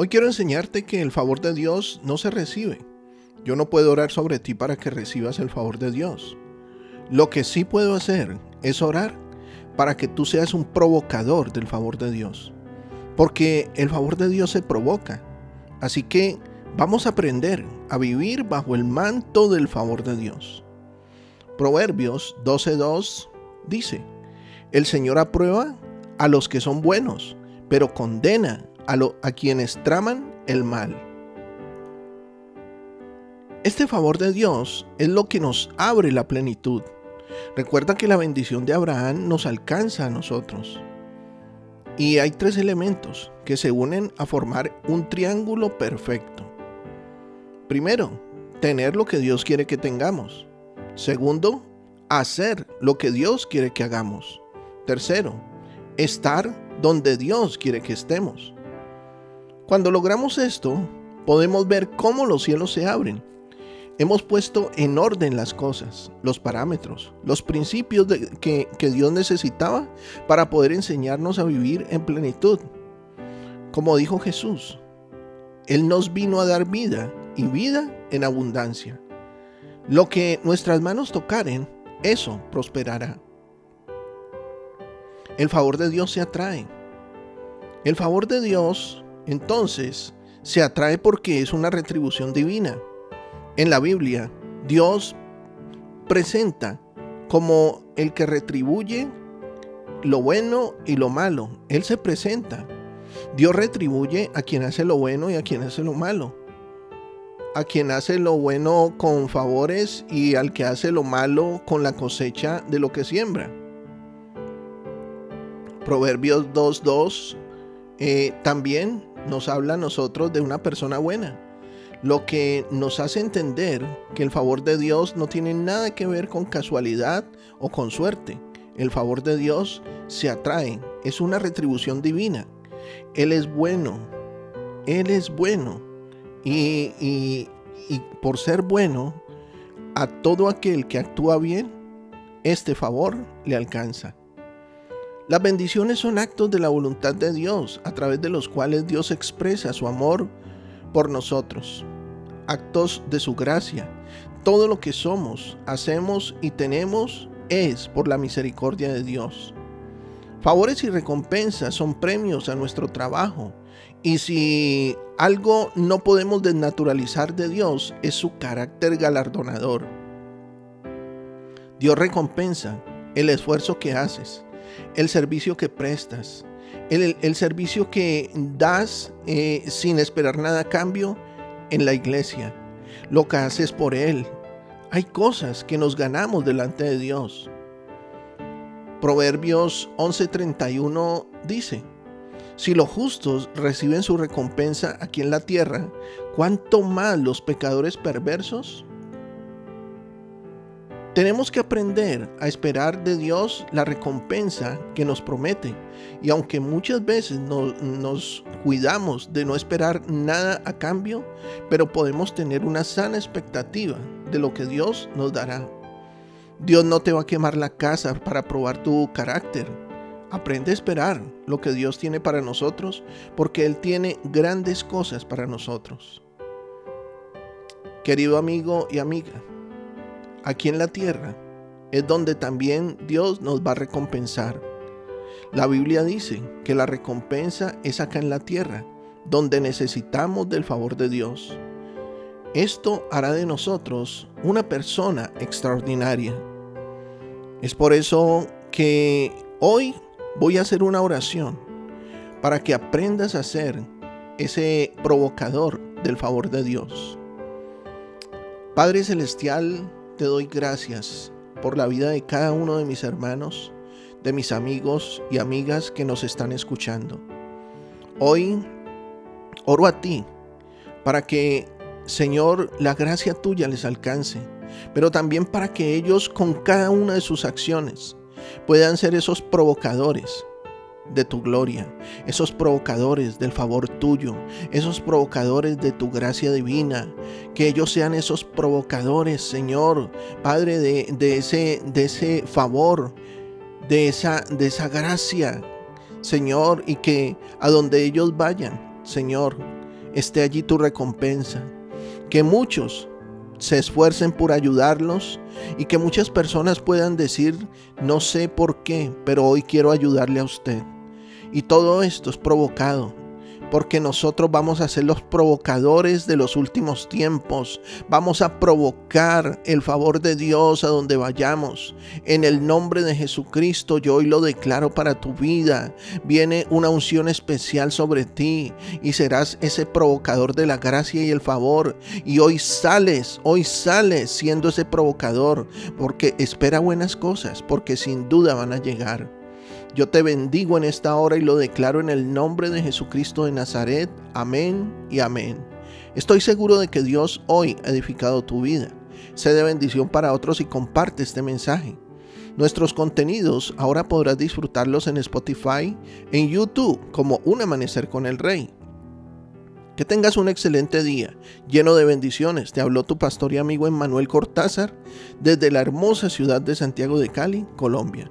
Hoy quiero enseñarte que el favor de Dios no se recibe. Yo no puedo orar sobre ti para que recibas el favor de Dios. Lo que sí puedo hacer es orar para que tú seas un provocador del favor de Dios. Porque el favor de Dios se provoca. Así que vamos a aprender a vivir bajo el manto del favor de Dios. Proverbios 12.2 dice, el Señor aprueba a los que son buenos, pero condena a, quienes traman el mal. Este favor de Dios es lo que nos abre la plenitud. Recuerda que la bendición de Abraham nos alcanza a nosotros. Y hay tres elementos que se unen a formar un triángulo perfecto. Primero, tener lo que Dios quiere que tengamos. Segundo, hacer lo que Dios quiere que hagamos. Tercero, estar donde Dios quiere que estemos. Cuando logramos esto, podemos ver cómo los cielos se abren. Hemos puesto en orden las cosas, los parámetros, los principios que, que Dios necesitaba para poder enseñarnos a vivir en plenitud. Como dijo Jesús, Él nos vino a dar vida y vida en abundancia. Lo que nuestras manos tocaren, eso prosperará. El favor de Dios se atrae. El favor de Dios, entonces, se atrae porque es una retribución divina. En la Biblia, Dios presenta como el que retribuye lo bueno y lo malo. Él se presenta. Dios retribuye a quien hace lo bueno y a quien hace lo malo. A quien hace lo bueno con favores y al que hace lo malo con la cosecha de lo que siembra. Proverbios 2.2 eh, también nos habla a nosotros de una persona buena, lo que nos hace entender que el favor de Dios no tiene nada que ver con casualidad o con suerte. El favor de Dios se atrae, es una retribución divina. Él es bueno, Él es bueno. y, y por ser bueno, a todo aquel que actúa bien, este favor le alcanza. Las bendiciones son actos de la voluntad de Dios a través de los cuales Dios expresa su amor por nosotros. Actos de su gracia. Todo lo que somos, hacemos y tenemos es por la misericordia de Dios. Favores y recompensas son premios a nuestro trabajo. Y si algo no podemos desnaturalizar de Dios es su carácter galardonador. Dios recompensa el esfuerzo que haces el servicio que prestas, el, servicio que das eh, sin esperar nada a cambio en la iglesia, lo que haces por Él. Hay cosas que nos ganamos delante de Dios. Proverbios 11:31 dice, si los justos reciben su recompensa aquí en la tierra, ¿cuánto más los pecadores perversos? Tenemos que aprender a esperar de Dios la recompensa que nos promete. Y aunque muchas veces nos cuidamos de no esperar nada a cambio, pero podemos tener una sana expectativa de lo que Dios nos dará. Dios no te va a quemar la casa para probar tu carácter. Aprende a esperar lo que Dios tiene para nosotros, porque Él tiene grandes cosas para nosotros. Querido amigo y amiga, aquí en la tierra, es donde también Dios nos va a recompensar. La Biblia dice que la recompensa es acá en la tierra, donde necesitamos del favor de Dios. Esto hará de nosotros una persona extraordinaria. Es por eso que hoy voy a hacer una oración para que aprendas a ser ese provocador del favor de Dios. Padre Celestial, te doy gracias por la vida de cada uno de mis hermanos, de mis amigos y amigas que nos están escuchando. Hoy oro a ti para que, Señor, la gracia tuya les alcance, pero también para que ellos con cada una de sus acciones puedan ser esos provocadores de tu gloria, esos provocadores del favor tuyo, esos provocadores de tu gracia divina, que ellos sean esos provocadores, Señor, Padre, de, ese, de ese favor, de esa, de esa gracia, Señor, y que a donde ellos vayan, Señor, esté allí tu recompensa. Que muchos se esfuercen por ayudarlos y que muchas personas puedan decir, no sé por qué, pero hoy quiero ayudarle a usted. Y todo esto es provocado porque nosotros vamos a ser los provocadores de los últimos tiempos. Vamos a provocar el favor de Dios a donde vayamos. En el nombre de Jesucristo yo hoy lo declaro para tu vida. Viene una unción especial sobre ti y serás ese provocador de la gracia y el favor. Y hoy sales, hoy sales siendo ese provocador porque espera buenas cosas, porque sin duda van a llegar. Yo te bendigo en esta hora y lo declaro en el nombre de Jesucristo de Nazaret. Amén y amén. Estoy seguro de que Dios hoy ha edificado tu vida. Sé de bendición para otros y comparte este mensaje. Nuestros contenidos ahora podrás disfrutarlos en Spotify, en YouTube como Un Amanecer con el Rey. Que tengas un excelente día, lleno de bendiciones. Te habló tu pastor y amigo Emmanuel Cortázar desde la hermosa ciudad de Santiago de Cali, Colombia.